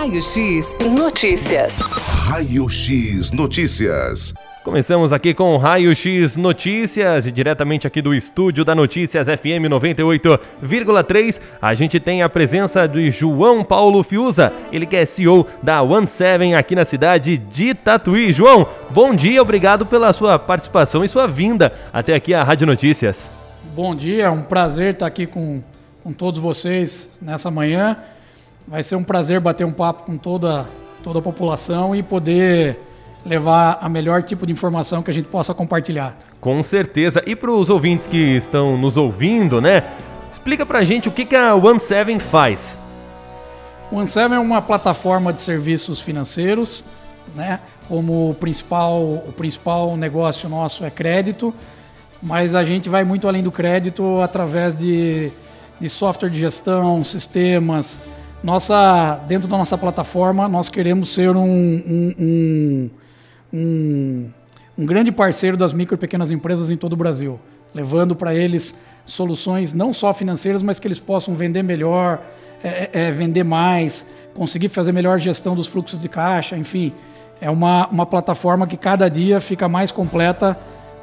Raio X Notícias. Raio X Notícias. Começamos aqui com Raio X Notícias e diretamente aqui do estúdio da Notícias FM 98,3. A gente tem a presença de João Paulo Fiuza, ele que é CEO da One Seven aqui na cidade de Tatuí. João, bom dia, obrigado pela sua participação e sua vinda até aqui à Rádio Notícias. Bom dia, é um prazer estar aqui com, com todos vocês nessa manhã. Vai ser um prazer bater um papo com toda, toda a população e poder levar a melhor tipo de informação que a gente possa compartilhar. Com certeza. E para os ouvintes que estão nos ouvindo, né? Explica para a gente o que, que a One Seven faz. O One Seven é uma plataforma de serviços financeiros, né? Como o principal, o principal negócio nosso é crédito, mas a gente vai muito além do crédito através de, de software de gestão, sistemas. Nossa, dentro da nossa plataforma, nós queremos ser um, um, um um, grande parceiro das micro e pequenas empresas em todo o Brasil, levando para eles soluções não só financeiras, mas que eles possam vender melhor, é, é, é, vender mais, conseguir fazer melhor gestão dos fluxos de caixa, enfim. É uma, uma plataforma que cada dia fica mais completa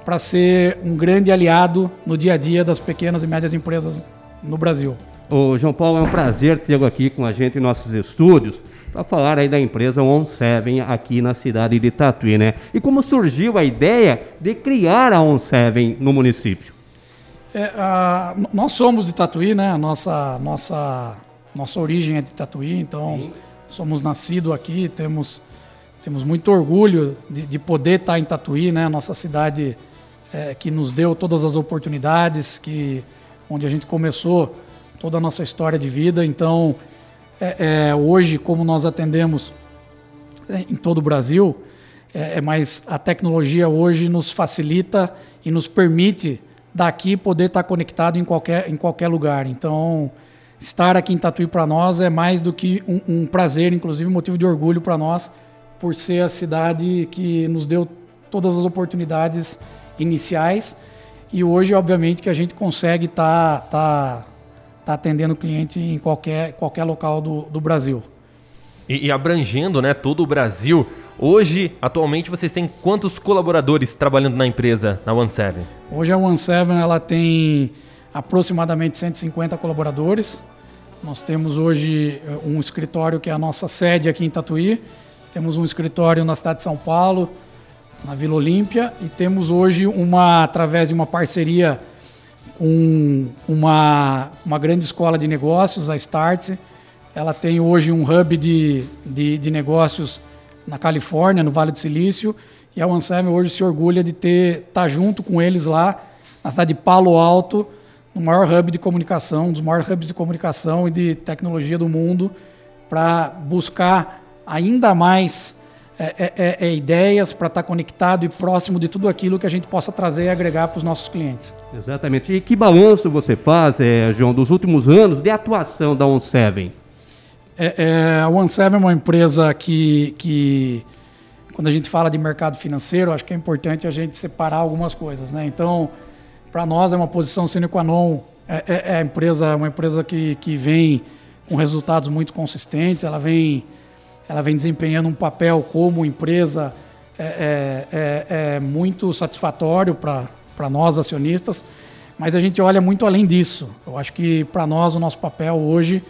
para ser um grande aliado no dia a dia das pequenas e médias empresas no Brasil. Ô, João Paulo, é um prazer tê-lo aqui com a gente em nossos estúdios para falar aí da empresa On Seven aqui na cidade de Tatuí, né? E como surgiu a ideia de criar a On Seven no município? É, nós somos de Tatuí, né? A nossa, nossa, nossa origem é de Tatuí, então Sim. somos nascidos aqui, temos, temos muito orgulho de, de poder estar em Tatuí, né? Nossa cidade é, que nos deu todas as oportunidades, que onde a gente começou toda a nossa história de vida, então é, é, hoje, como nós atendemos é, em todo o Brasil, é, é, mais a tecnologia hoje nos facilita e nos permite daqui poder estar conectado em qualquer, em qualquer lugar. Então, estar aqui em Tatuí para nós é mais do que um, um prazer, inclusive motivo de orgulho para nós, por ser a cidade que nos deu todas as oportunidades iniciais e hoje, obviamente, que a gente consegue estar tá, tá está atendendo cliente em qualquer, qualquer local do, do Brasil. E, e, abrangendo né, todo o Brasil, hoje, atualmente, vocês têm quantos colaboradores trabalhando na empresa, na OneSeven? Hoje a OneSeven ela tem aproximadamente 150 colaboradores. Nós temos hoje eh, um escritório que é a nossa sede aqui em Tatuí, temos um escritório na cidade de São Paulo, na Vila Olímpia, e temos hoje uma, através de uma parceria com uma, uma grande escola de negócios, a Start. Ela tem hoje um hub de, de, de negócios na Califórnia, no Vale do Silício, e a OneSem hoje se orgulha de ter estar tá junto com eles lá na cidade de Palo Alto, no maior hub de comunicação, um dos maiores hubs de comunicação e de tecnologia do mundo, para buscar ainda mais é, é, é, é ideias para estar tá conectado e próximo de tudo aquilo que a gente possa trazer e agregar para os nossos clientes. Exatamente. E que balanço você faz, é, João, dos últimos anos de atuação da OnSeven? É, é, a OneSeven é uma empresa que, que, quando a gente fala de mercado financeiro, acho que é importante a gente separar algumas coisas. Né? Então, para nós é uma posição sine qua non. É, é, empresa, uma empresa que, que vem com resultados muito consistentes, ela vem ela vem desempenhando um papel como empresa é, é, é, é muito satisfatório para nós acionistas, mas a gente olha muito além disso. Eu acho que para nós o nosso papel hoje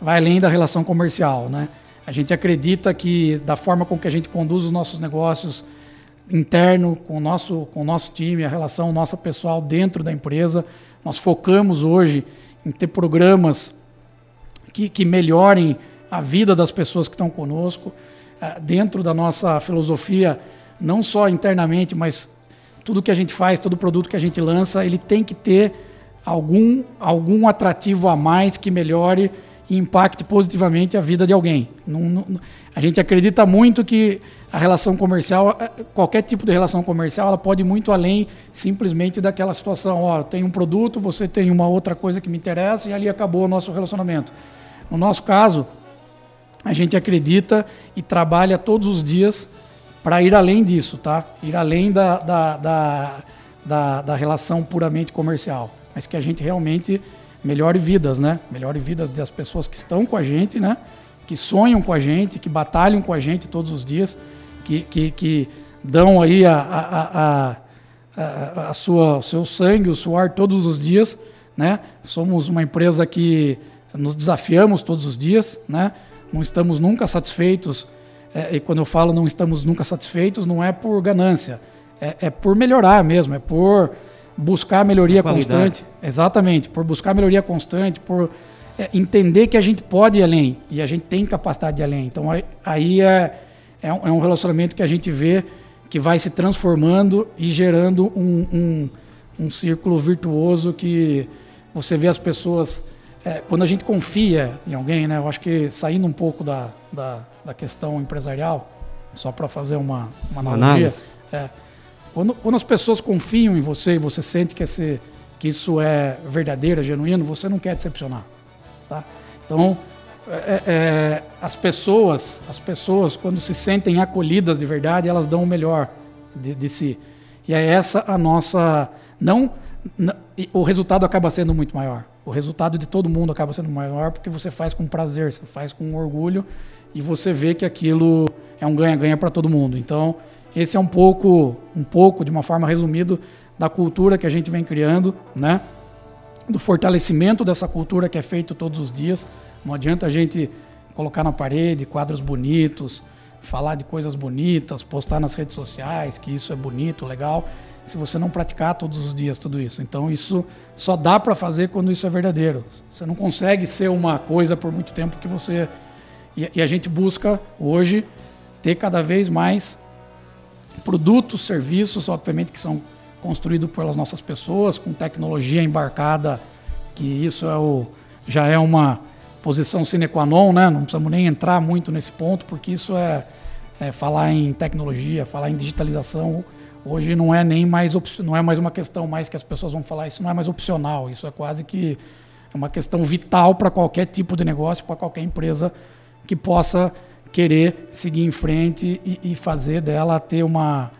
vai além da relação comercial, né? A gente acredita que da forma com que a gente conduz os nossos negócios interno com o nosso com o nosso time, a relação nossa pessoal dentro da empresa, nós focamos hoje em ter programas que, que melhorem a vida das pessoas que estão conosco, eh, dentro da nossa filosofia, não só internamente, mas tudo que a gente faz, todo produto que a gente lança, ele tem que ter algum, algum atrativo a mais que melhore e impacte positivamente a vida de alguém. A gente acredita muito que a relação comercial, eh, qualquer tipo de relação comercial, ela pode ir muito além simplesmente daquela situação, ó, tem um produto, você tem uma outra coisa que me interessa e ali acabou o nosso relacionamento. No nosso caso, a gente acredita e trabalha todos os dias para ir além disso, tá? Ir além da, da, da, da, da relação puramente comercial, mas que a gente realmente melhore vidas, né? Melhore vidas das pessoas que estão com a gente, né? que sonham com a gente, que batalham com a gente todos os dias, que, que, que dão aí a, a, a, a, a sua, o seu sangue, o suor todos os dias. Né? Somos uma empresa que nos desafiamos todos os dias, né? Não estamos nunca satisfeitos. É, e quando eu falo não estamos nunca satisfeitos, não é por ganância, é, é por melhorar mesmo, é por buscar melhoria constante. Exatamente, por buscar melhoria constante, por é, entender que a gente pode ir além e a gente tem capacidade de ir além. Então aí é, é, um, é um relacionamento que a gente vê que vai se transformando e gerando um, um, um círculo virtuoso que você vê as pessoas. É, quando a gente confia em alguém, né, eu acho que saindo um pouco da, da, da questão empresarial, só para fazer uma, uma analogia, é, quando, quando as pessoas confiam em você e você sente que, esse, que isso é verdadeiro, é genuíno, você não quer decepcionar. Tá? Então, é, é, é, as pessoas, as pessoas quando se sentem acolhidas de verdade, elas dão o melhor de, de si. E é essa a nossa não, não, o resultado acaba sendo muito maior. O resultado de todo mundo acaba sendo maior porque você faz com prazer, você faz com orgulho e você vê que aquilo é um ganha-ganha para todo mundo. Então, esse é um pouco, um pouco de uma forma resumida da cultura que a gente vem criando, né? Do fortalecimento dessa cultura que é feito todos os dias. Não adianta a gente colocar na parede quadros bonitos, falar de coisas bonitas, postar nas redes sociais que isso é bonito, legal, se você não praticar todos os dias tudo isso. Então isso só dá para fazer quando isso é verdadeiro. Você não consegue ser uma coisa por muito tempo que você e, e a gente busca hoje ter cada vez mais produtos, serviços, obviamente que são construídos pelas nossas pessoas, com tecnologia embarcada, que isso é o, já é uma posição sine qua non, né? Não precisamos nem entrar muito nesse ponto, porque isso é, é falar em tecnologia, falar em digitalização. Hoje não é nem mais não é mais uma questão mais que as pessoas vão falar, isso não é mais opcional, isso é quase que uma questão vital para qualquer tipo de negócio, para qualquer empresa que possa querer seguir em frente e, e fazer dela ter uma,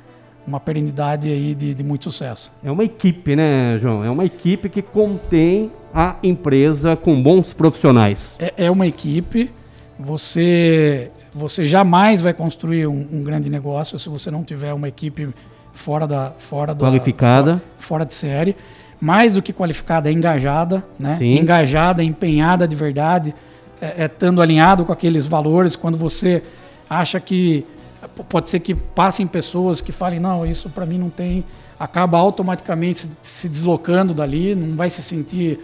uma perenidade aí de, de, muito sucesso. É uma equipe, né, João? É uma equipe que contém a empresa com bons profissionais. É, é uma equipe. Você, você jamais vai construir um, um, grande negócio se você não tiver uma equipe fora da fora qualificada, fora, fora de série, mais do que qualificada, é engajada, né? Sim. Engajada, empenhada de verdade é, é, estando alinhado com aqueles valores, quando você acha que pode ser que passem pessoas que falem, não, isso para mim não tem, acaba automaticamente se, se, deslocando dali, não vai se sentir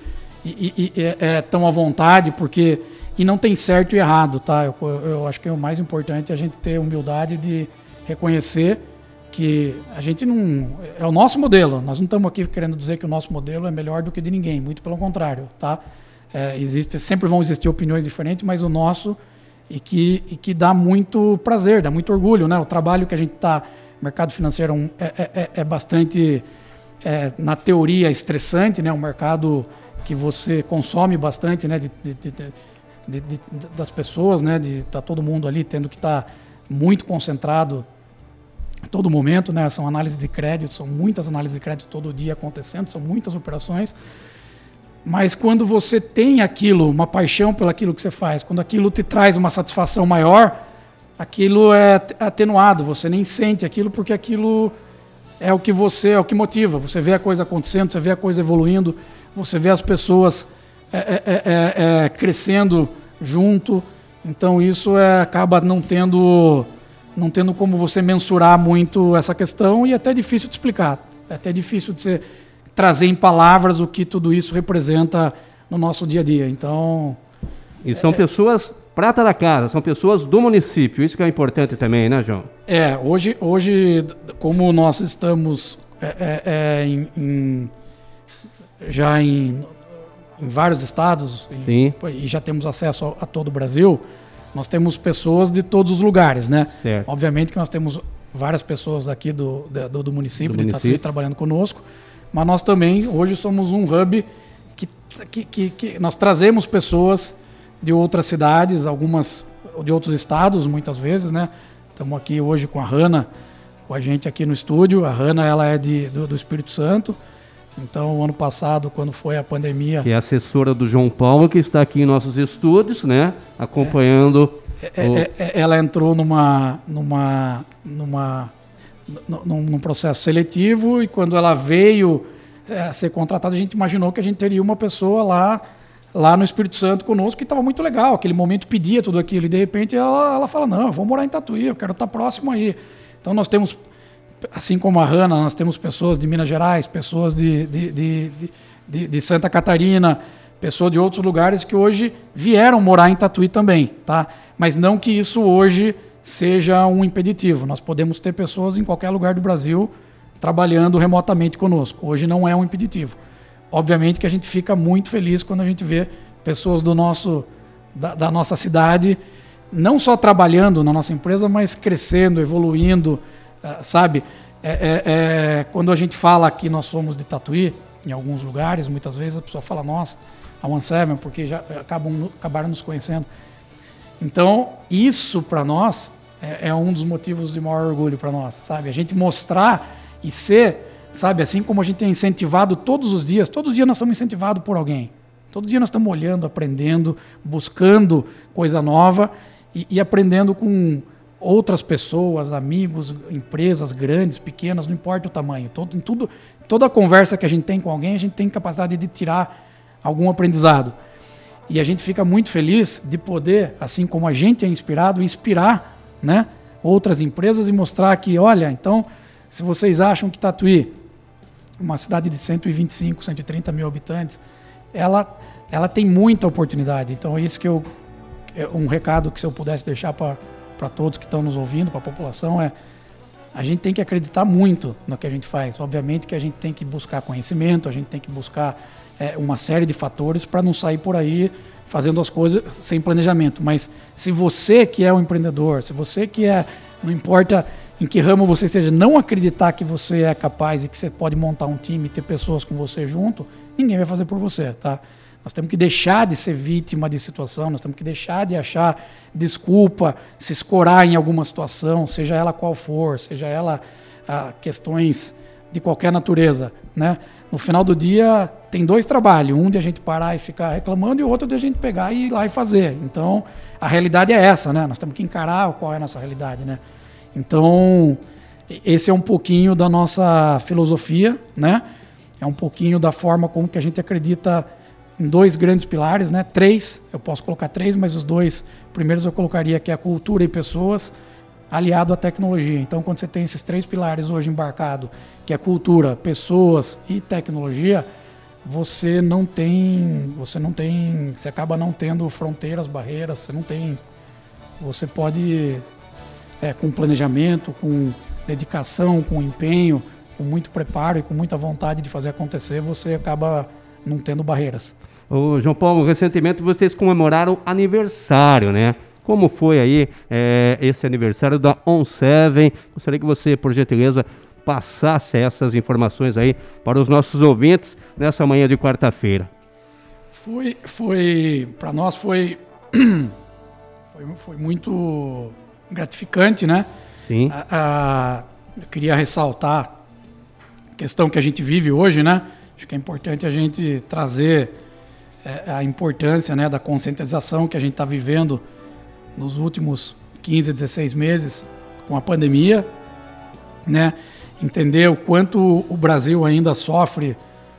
e, e, é, é, tão à vontade, porque e não tem certo e errado, tá? Eu, eu acho que o mais importante é a gente ter humildade de reconhecer que a gente não é o nosso modelo. Nós não estamos aqui querendo dizer que o nosso modelo é melhor do que de ninguém, muito pelo contrário, tá? É, existe, sempre vão existir opiniões diferentes, mas o nosso e que, e que dá muito prazer, dá muito orgulho, né? O trabalho que a gente está, mercado financeiro é, é, é, é bastante, é, na teoria, estressante, né? Um mercado que você consome bastante, né? De, de, de das pessoas, né? De tá todo mundo ali tendo que estar tá muito concentrado todo momento, né? São análises de crédito, são muitas análises de crédito todo dia acontecendo, são muitas operações. Mas quando você tem aquilo, uma paixão pelo aquilo que você faz, quando aquilo te traz uma satisfação maior, aquilo é atenuado, você nem sente aquilo porque aquilo é o que você, é o que motiva. Você vê a coisa acontecendo, você vê a coisa evoluindo, você vê as pessoas é, é, é, é, é crescendo junto. Então isso é, acaba não tendo, não tendo como você mensurar muito essa questão e é até difícil de explicar. É até difícil de ser trazer em palavras o que tudo isso representa no nosso dia a dia. Então. E são é, pessoas prata da casa, são pessoas do município, isso que é importante também, né, João? É, hoje, hoje como nós estamos é, é, é em, em, já em, em, vários estados e já temos acesso a, a, todo o Brasil, nós temos pessoas de todos os lugares, né? Certo. Obviamente que nós temos várias pessoas aqui do, do, do município do de Tatuí trabalhando conosco, mas nós também, hoje, somos um hub que, que, que, que nós trazemos pessoas de outras cidades, algumas de outros estados, muitas vezes, né? Estamos aqui hoje com a Hanna, com a gente aqui no estúdio. A Hanna, ela é de, do, do Espírito Santo. Então, ano passado, quando foi a pandemia. Que é assessora do João Paulo, que está aqui em nossos estúdios, né? Acompanhando. É, o- é, é, ela entrou numa, numa, numa, num, num processo seletivo e quando ela veio é, ser contratada, a gente imaginou que a gente teria uma pessoa lá, lá no Espírito Santo conosco que estava muito legal. Aquele momento pedia tudo aquilo e de repente ela, ela fala: Não, eu vou morar em Tatuí, eu quero estar próximo aí. Então nós temos, assim como a Hanna, nós temos pessoas de Minas Gerais, pessoas de, de, de, de, Santa Catarina, pessoas de outros lugares que hoje vieram morar em Tatuí também, tá? Mas não que isso hoje seja um impeditivo. Nós podemos ter pessoas em qualquer lugar do Brasil trabalhando remotamente conosco. Hoje não é um impeditivo. Obviamente que a gente fica muito feliz quando a gente vê pessoas do nosso, da, da nossa cidade não só trabalhando na nossa empresa, mas crescendo, evoluindo, sabe? É, é- é, quando a gente fala que nós somos de Tatuí, em alguns lugares, muitas vezes a pessoa fala, nossa, a One Seven, porque já acabam, acabaram nos conhecendo. Então, isso para nós é, é um dos motivos de maior orgulho para nós, sabe? A gente mostrar e ser, sabe? Assim como a gente é incentivado todos os dias, todo dia nós somos incentivados por alguém. Todo dia nós estamos olhando, aprendendo, buscando coisa nova e, e aprendendo com outras pessoas, amigos, empresas grandes, pequenas, não importa o tamanho. Todo, em tudo, toda conversa que a gente tem com alguém, a gente tem capacidade de tirar algum aprendizado. E a gente fica muito feliz de poder, assim como a gente é inspirado, inspirar né, outras empresas e mostrar que, olha, então, se vocês acham que Tatuí, uma cidade de 125, 130 mil habitantes, ela, ela tem muita oportunidade. Então, esse que eu, é um recado que se eu pudesse deixar para todos que estão nos ouvindo, para a população, é a gente tem que acreditar muito no que a gente faz. Obviamente que a gente tem que buscar conhecimento, a gente tem que buscar é, uma série de fatores para não sair por aí fazendo as coisas sem planejamento. Mas se você que é um empreendedor, se você que é, não importa em que ramo você esteja, não acreditar que você é capaz e que você pode montar um time e ter pessoas com você junto, ninguém vai fazer por você, tá? Nós temos que deixar de ser vítima de situação, nós temos que deixar de achar desculpa, se escorar em alguma situação, seja ela qual for, seja ela ah, questões de qualquer natureza, né? No final do dia tem dois trabalhos, um de a gente parar e ficar reclamando e o outro de a gente pegar e ir lá e fazer. Então a realidade é essa, né? Nós temos que encarar qual é a nossa realidade, né? Então esse é um pouquinho da nossa filosofia, né? É um pouquinho da forma como que a gente acredita em dois grandes pilares, né? Três, eu posso colocar três, mas os dois primeiros eu colocaria que é a cultura e pessoas, aliado à tecnologia. Então, quando você tem esses três pilares hoje embarcado, que é cultura, pessoas e tecnologia, você não tem, você não tem, você acaba não tendo fronteiras, barreiras, você não tem, você pode é, com planejamento, com dedicação, com empenho, com muito preparo e com muita vontade de fazer acontecer, você acaba não tendo barreiras. Ô, João Paulo, recentemente vocês comemoraram aniversário, né? Como foi aí é, esse aniversário da On Seven? Gostaria que você, por gentileza, passasse essas informações aí para os nossos ouvintes nessa manhã de quarta-feira. Foi, foi para nós foi, foi, foi muito gratificante, né? Sim. A- a- eu queria ressaltar a questão que a gente vive hoje, né? Acho que é importante a gente trazer é, a importância né, da conscientização que a gente está vivendo nos últimos 15, 16 meses com a pandemia, né? Entender o quanto o Brasil ainda sofre,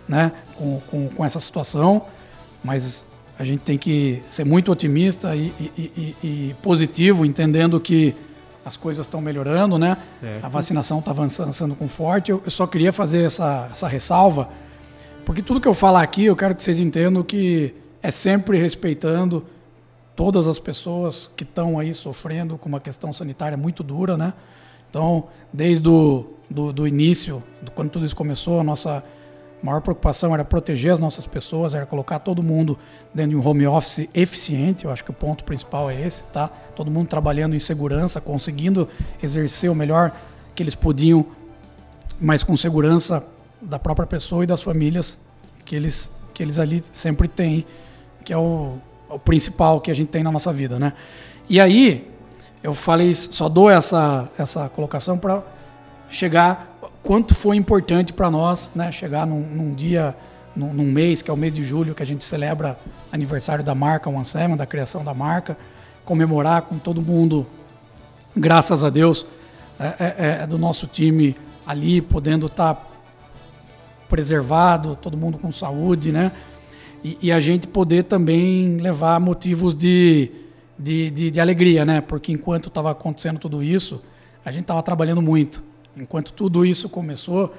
né? Com, com, com essa situação, mas a gente tem que ser muito otimista e, e- e- e positivo, entendendo que as coisas estão melhorando, né? Certo. A vacinação está avançando com forte. Eu, eu só queria fazer essa, essa ressalva, porque tudo que eu falar aqui, eu quero que vocês entendam que é sempre respeitando todas as pessoas que estão aí sofrendo com uma questão sanitária muito dura, né? Então, desde o do, do início, do, quando tudo isso começou, a nossa maior preocupação era proteger as nossas pessoas, era colocar todo mundo dentro de um home office eficiente. Eu acho que o ponto principal é esse, tá? Todo mundo trabalhando em segurança, conseguindo exercer o melhor que eles podiam, mas com segurança da própria pessoa e das famílias que eles, que eles ali sempre têm, que é o, o principal que a gente tem na nossa vida, né? E aí, eu falei, só dou essa, essa colocação para chegar quanto foi importante para nós né, chegar num, num dia, num, num, mês, que é o mês de julho, que a gente celebra aniversário da marca One Seven, da criação da marca, comemorar com todo mundo, graças a Deus, é, é, é do nosso time ali, podendo estar tá preservado, todo mundo com saúde, né? E, e, a gente poder também levar motivos de, de, de, de alegria, né? Porque enquanto estava acontecendo tudo isso, a gente estava trabalhando muito. Enquanto tudo isso começou,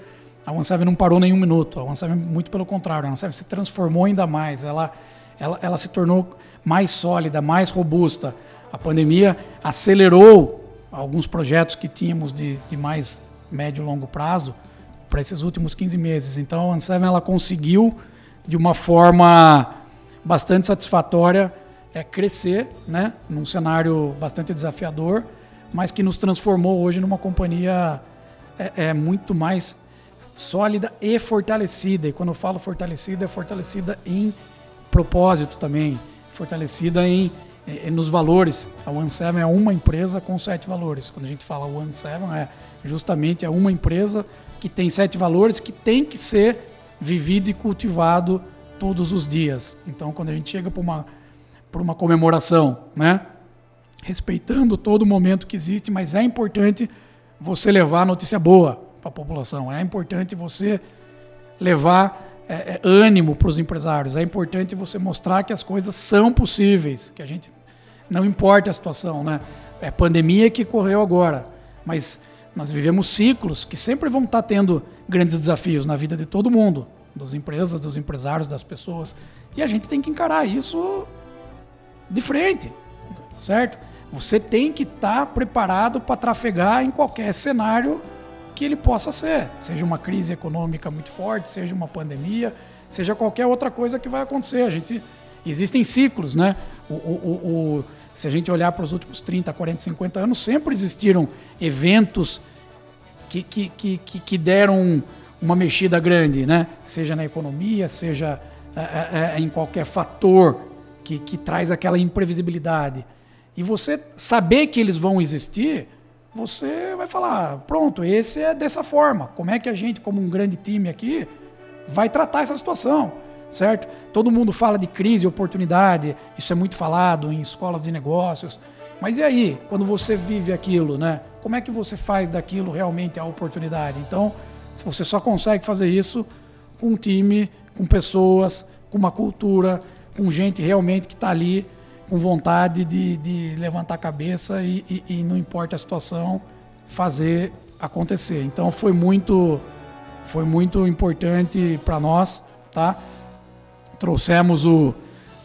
a OneSeven não parou nenhum minuto. A OneSeven, muito pelo contrário, a OneSeven se transformou ainda mais. Ela, ela, ela se tornou mais sólida, mais robusta. A pandemia acelerou alguns projetos que tínhamos de, de mais médio e longo prazo para esses últimos 15 meses. Então, a OneSeven ela conseguiu, de uma forma bastante satisfatória, é, crescer né, num cenário bastante desafiador, mas que nos transformou hoje numa companhia é, é muito mais sólida e fortalecida. E quando eu falo fortalecida, é fortalecida em propósito também, fortalecida em, em nos valores. A One Seven é uma empresa com sete valores. Quando a gente fala One Seven, é justamente é uma empresa que tem sete valores que tem que ser vivido e cultivado todos os dias. Então, quando a gente chega para uma, uma comemoração, né? respeitando todo momento que existe, mas é importante você levar notícia boa para a população. É importante você levar é, é, ânimo para os empresários. É importante você mostrar que as coisas são possíveis, que a gente não importa a situação, né? É pandemia que correu agora, mas nós vivemos ciclos que sempre vão estar tendo grandes desafios na vida de todo mundo, das empresas, dos empresários, das pessoas, e a gente tem que encarar isso de frente, certo? Você tem que estar tá preparado para trafegar em qualquer cenário que ele possa ser, seja uma crise econômica muito forte, seja uma pandemia, seja qualquer outra coisa que vai acontecer. A gente existem ciclos, né? O, o, o, se a gente olhar para os últimos 30, 40, 50 anos, sempre existiram eventos que, que, que, que deram uma mexida grande, né? Seja na economia, seja é, é, é, em qualquer fator que, que traz aquela imprevisibilidade. E você saber que eles vão existir, você vai falar, pronto, esse é dessa forma. Como é que a gente, como um grande time aqui, vai tratar essa situação, certo? Todo mundo fala de crise, oportunidade, isso é muito falado em escolas de negócios. Mas e aí, quando você vive aquilo, né? Como é que você faz daquilo realmente a oportunidade? Então, você só consegue fazer isso com um time, com pessoas, com uma cultura, com gente realmente que está ali com vontade de, de levantar a cabeça e, e, e, não importa a situação, fazer acontecer. Então foi muito, foi muito importante para nós, tá? Trouxemos o,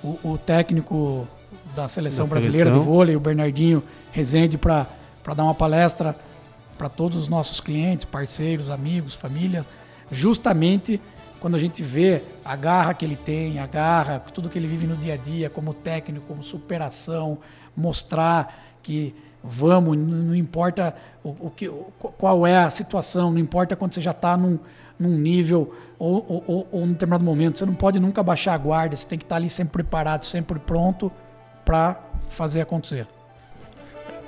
o, o técnico da seleção da brasileira seleção. de vôlei, o Bernardinho Rezende, para dar uma palestra para todos os nossos clientes, parceiros, amigos, famílias, justamente quando a gente vê a garra que ele tem, a garra, tudo que ele vive no dia a dia, como técnico, como superação, mostrar que vamos, não importa o, o que, qual é a situação, não importa quando você já está num, num nível ou, ou, ou, ou num determinado momento, você não pode nunca baixar a guarda, você tem que estar tá ali sempre preparado, sempre pronto para fazer acontecer.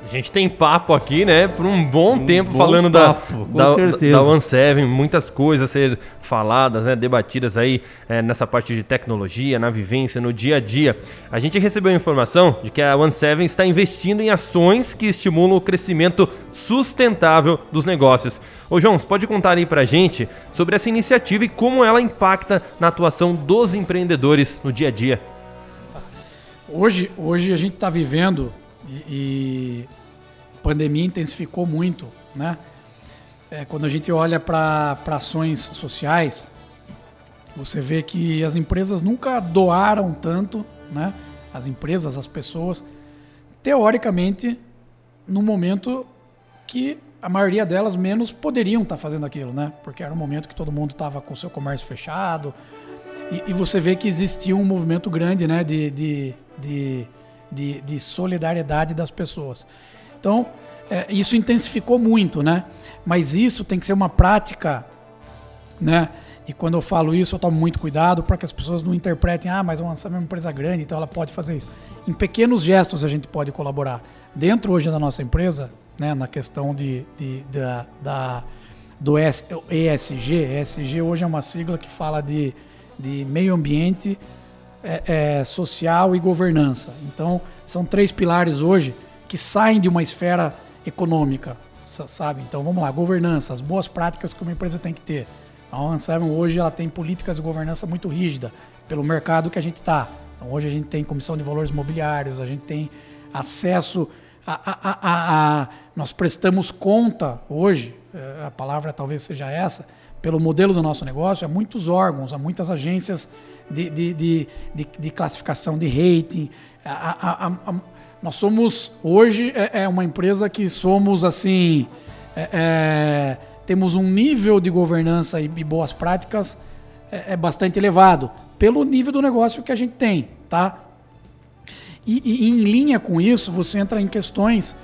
A gente tem papo aqui, né, por um bom um tempo bom falando papo, da, da, da One Seven, muitas coisas a ser faladas, né, debatidas aí é, nessa parte de tecnologia, na vivência, no dia a dia. A gente recebeu a informação de que a One Seven está investindo em ações que estimulam o crescimento sustentável dos negócios. Ô João, você pode contar aí pra gente sobre essa iniciativa e como ela impacta na atuação dos empreendedores no dia a dia? Hoje, hoje a gente está vivendo e, a pandemia intensificou muito, né? É, quando a gente olha para ações sociais, você vê que as empresas nunca doaram tanto, né? As empresas, as pessoas, teoricamente, no momento que a maioria delas menos poderiam estar tá fazendo aquilo, né? Porque era um momento que todo mundo estava com o seu comércio fechado. E, e, você vê que existia um movimento grande, né? De, de, de de, de solidariedade das pessoas. Então, é, isso intensificou muito, né? Mas isso tem que ser uma prática, né? E quando eu falo isso, eu tomo muito cuidado para que as pessoas não interpretem, ah, mas uma, é uma empresa grande, então ela pode fazer isso. Em pequenos gestos a gente pode colaborar. Dentro hoje da nossa empresa, né, na questão de, de da, da, do ESG. ESG hoje é uma sigla que fala de, de meio ambiente, é, é, social e governança. Então, são três pilares hoje que saem de uma esfera econômica, sabe? Então, vamos lá, governança, as boas práticas que uma empresa tem que ter. A One hoje ela tem políticas de governança muito rígida pelo mercado que a gente está. Então, hoje a gente tem comissão de valores imobiliários, a gente tem acesso a, a, a, a nós prestamos conta hoje, eh, a palavra talvez seja essa, pelo modelo do nosso negócio, a muitos órgãos, a muitas agências de, de, de, de, de classificação de rating. A, a, a, nós somos, hoje, é, é, uma empresa que somos assim. É, é, temos um nível de governança e, e boas práticas é, é, bastante elevado, pelo nível do negócio que a gente tem, tá? E, e, em linha com isso, você entra em questões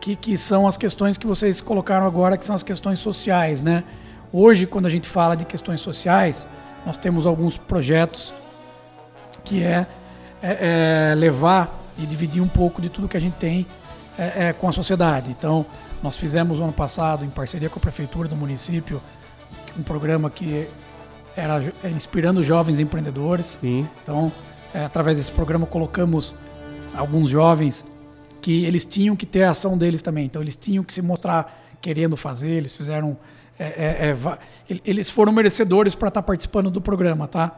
que, que são as questões que vocês colocaram agora, que são as questões sociais, né? Hoje, quando a gente fala de questões sociais, nós temos alguns projetos que é, é, é levar e dividir um pouco de tudo que a gente tem é, é, com a sociedade. Então, nós fizemos no ano passado, em parceria com a prefeitura do município, um programa que era é, inspirando jovens empreendedores. Sim. Então, é, através desse programa, colocamos alguns jovens que eles tinham que ter a ação deles também. Então, eles tinham que se mostrar querendo fazer, eles fizeram é, é, é, eles foram merecedores para estar tá participando do programa, tá?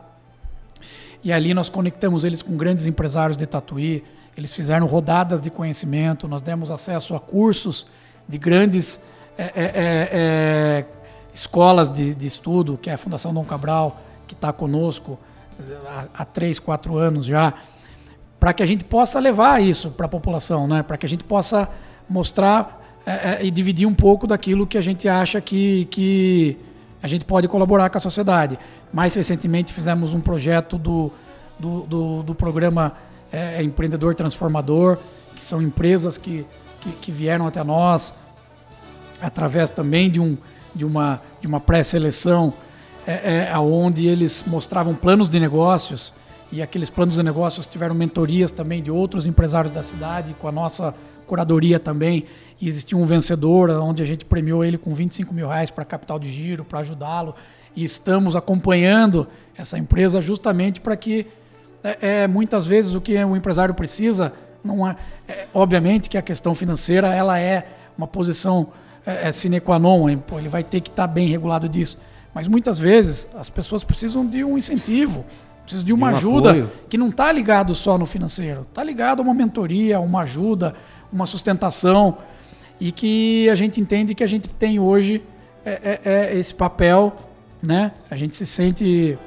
E ali nós conectamos eles com grandes empresários de Tatuí, eles fizeram rodadas de conhecimento, nós demos acesso a cursos de grandes é, escolas de, de, estudo, que é a Fundação Dom Cabral, que está conosco há, há três, quatro anos já, para que a gente possa levar isso para a população, né? para que a gente possa mostrar é, é, e dividir um pouco daquilo que a gente acha que, que a gente pode colaborar com a sociedade. Mais recentemente fizemos um projeto do, do, do, do programa é, é, Empreendedor Transformador, que são empresas que, que, que vieram até nós através também de, um, de uma, de uma pré-seleção, é, é, onde eles mostravam planos de negócios e aqueles planos de negócios tiveram mentorias também de outros empresários da cidade, com a nossa curadoria também. Existia um vencedor, onde a gente premiou ele com 25 mil reais para capital de giro, para ajudá-lo. E estamos acompanhando essa empresa justamente para que, é, é, muitas vezes, o que o empresário precisa, não é, é, obviamente que a questão financeira ela é uma posição é, é sine qua non, ele vai ter que estar tá bem regulado disso. Mas muitas vezes as pessoas precisam de um incentivo, precisam de uma de um ajuda apoio. que não está ligado só no financeiro, está ligado a uma mentoria, uma ajuda, uma sustentação e que a gente entende que a gente tem hoje é, é, é esse papel, né? A gente se sente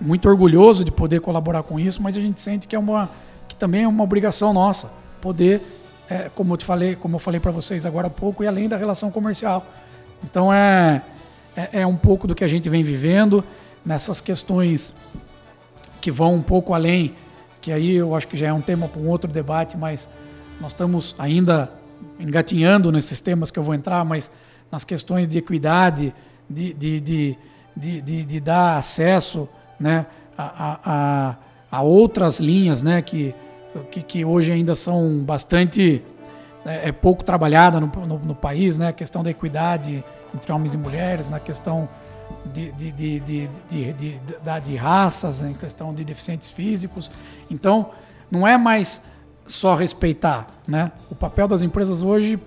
muito orgulhoso de poder colaborar com isso, mas a gente sente que é uma que também é uma obrigação nossa poder, é, como eu te falei, como eu falei para vocês agora há pouco, e além da relação comercial. Então é, é, é um pouco do que a gente vem vivendo nessas questões que vão um pouco além, que aí eu acho que já é um tema para um outro debate, mas nós estamos ainda engatinhando nesses temas que eu vou entrar, mas nas questões de equidade, de, de, de, de, de, dar acesso né, a, a, a, outras linhas né, que, que, que hoje ainda são bastante é, é pouco trabalhada no, no, no, país, né, a questão da equidade entre homens e mulheres, na questão de, de, de, de, de, de, de, de raças, em questão de deficientes físicos. Então, não é mais só respeitar, né? O papel das empresas hoje,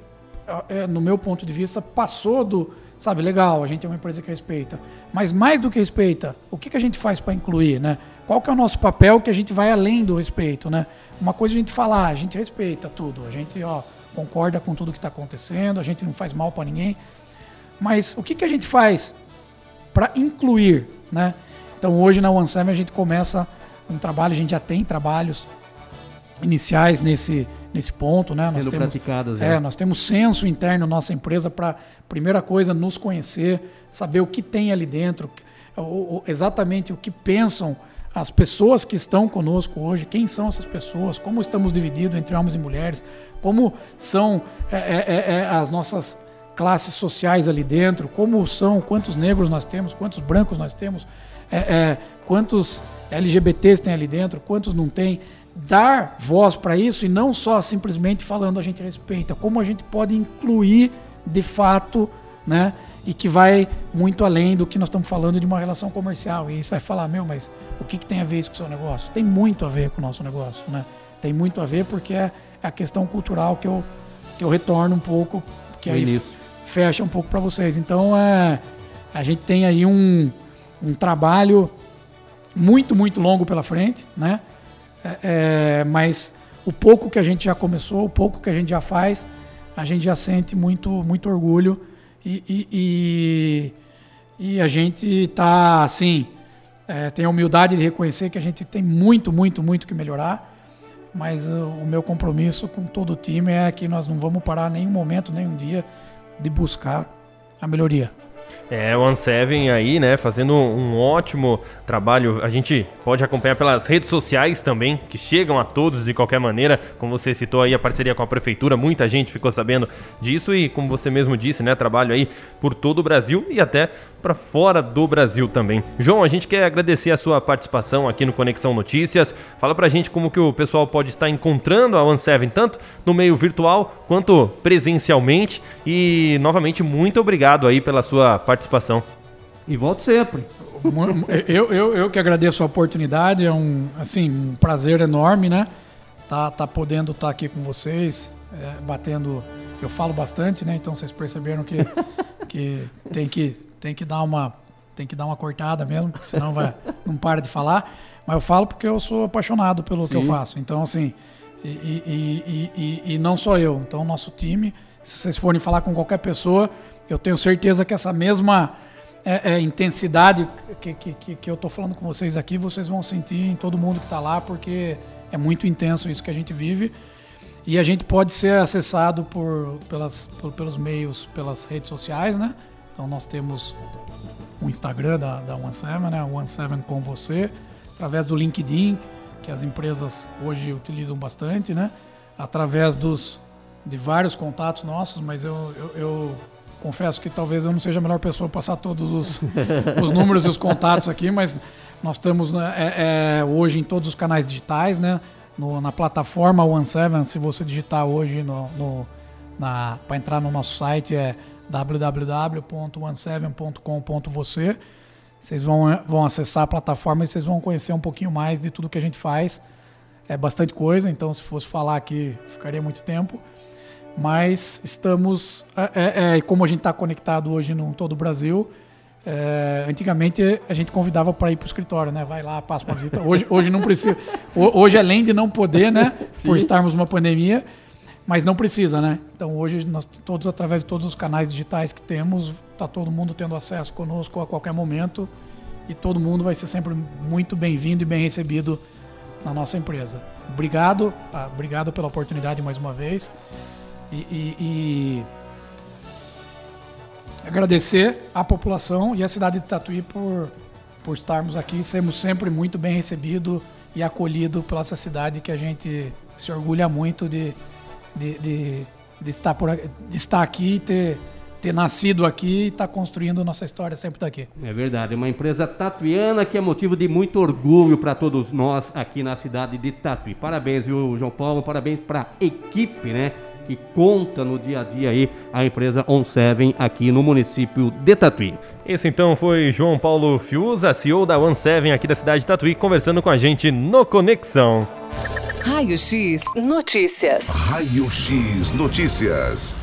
é, no meu ponto de vista, passou do, sabe, legal, a gente é uma empresa que respeita, mas mais do que respeita, o que, que a gente faz para incluir, né? Qual que é o nosso papel que a gente vai além do respeito, né? Uma coisa é a gente falar, a gente respeita tudo, a gente, ó, concorda com tudo que está acontecendo, a gente não faz mal para ninguém, mas o que, que a gente faz para incluir, né? Então hoje na OneSem a gente começa um trabalho, a gente já tem trabalhos iniciais nesse, nesse ponto, né? Sendo nós temos, praticadas, é, é, nós temos censo interno na nossa empresa para, primeira coisa, nos conhecer, saber o que tem ali dentro, o, o, exatamente o que pensam as pessoas que estão conosco hoje, quem são essas pessoas, como estamos divididos entre homens e mulheres, como são é, é, é, é as nossas classes sociais ali dentro, como são, quantos negros nós temos, quantos brancos nós temos, quantos LGBTs tem ali dentro, quantos não tem dar voz para isso e não só simplesmente falando a gente respeita, como a gente pode incluir de fato né? E que vai muito além do que nós estamos falando de uma relação comercial. E aí você vai falar, meu, mas o que, que tem a ver isso com o seu negócio? Tem muito a ver com o nosso negócio, né? Tem muito a ver porque é a questão cultural que eu, que eu retorno um pouco, que aí início. fecha um pouco para vocês. Então, é, a gente tem aí um, um trabalho muito, muito longo pela frente, né? É, é, mas o pouco que a gente já começou, o pouco que a gente já faz, a gente já sente muito, muito orgulho e, e, e, e a gente tá assim, é, tem a humildade de reconhecer que a gente tem muito, muito, muito que melhorar. Mas uh, o meu compromisso com todo o time é que nós não vamos parar nenhum momento, nenhum dia de buscar a melhoria. É, o One aí, né, fazendo um ótimo trabalho. A gente pode acompanhar pelas redes sociais também, que chegam a todos de qualquer maneira. Como você citou aí, a parceria com a prefeitura, muita gente ficou sabendo disso e, como você mesmo disse, né, trabalho aí por todo o Brasil e até para fora do Brasil também. João, a gente quer agradecer a sua participação aqui no Conexão Notícias. Fala pra gente como que o pessoal pode estar encontrando a One tanto no meio virtual quanto presencialmente. E, novamente, muito obrigado aí pela sua participação. E volto sempre. Eu, eu, eu que agradeço a oportunidade, é um, assim, um prazer enorme, né? Tá, tá podendo estar aqui com vocês, é, batendo. Eu falo bastante, né? Então vocês perceberam que, que, tem que tem que dar uma tem que dar uma cortada mesmo, porque senão vai, não para de falar. Mas eu falo porque eu sou apaixonado pelo que eu Sim. faço. Então, assim, e, e, e, e, e não só eu. Então, o nosso time, se vocês forem falar com qualquer pessoa, eu tenho certeza que essa mesma é, é, intensidade que, que, que, eu tô falando com vocês aqui, vocês vão sentir em todo mundo que está lá, porque é muito intenso isso que a gente vive. E a gente pode ser acessado por, pelas, por- pelos meios, pelas redes sociais, né? Então nós temos o Instagram da, da OneSeven, né? O OneSeven com você, através do LinkedIn, que as empresas hoje utilizam bastante, né? Através dos, de vários contatos nossos, mas eu, eu, eu confesso que talvez eu não seja a melhor pessoa para passar todos os, os números e os contatos aqui, mas nós estamos né, é, é, hoje em todos os canais digitais, né? No- na plataforma OneSeven, se você digitar hoje no, no, para entrar no nosso site é www.17.com.você. Vocês vão, vão acessar a plataforma e vocês vão conhecer um pouquinho mais de tudo que a gente faz. É bastante coisa, então se fosse falar aqui ficaria muito tempo. Mas estamos, é, é, é, como a gente está conectado hoje no todo o Brasil, é, antigamente a gente convidava para ir para o escritório, né? Vai lá, passa uma visita. Hoje, hoje não precisa. Ho- Hoje, além de não poder, né? Por estarmos numa pandemia, mas não precisa, né? Então hoje nós todos através de todos os canais digitais que temos, tá todo mundo tendo acesso conosco a qualquer momento e todo mundo vai ser sempre muito bem-vindo e bem recebido na nossa empresa. Obrigado, ah, obrigado pela oportunidade mais uma vez e, e- e agradecer à população e à cidade de Tatuí por por estarmos aqui, sermos sempre muito bem recebidos e acolhidos pela essa cidade que a gente se orgulha muito de, de, de, de estar, por, de estar aqui, ter, ter nascido aqui e estar construindo nossa história sempre daqui. É verdade, é uma empresa tatuiana que é motivo de muito orgulho para todos nós aqui na cidade de Tatuí. Parabéns, viu, João Paulo? Parabéns para a equipe, né? Que conta no dia a dia aí a empresa On Seven aqui no município de Tatuí. Esse então foi João Paulo Fiuza, CEO da One Seven aqui da cidade de Tatuí, conversando com a gente no Conexão. Raio X Notícias. Raio X Notícias.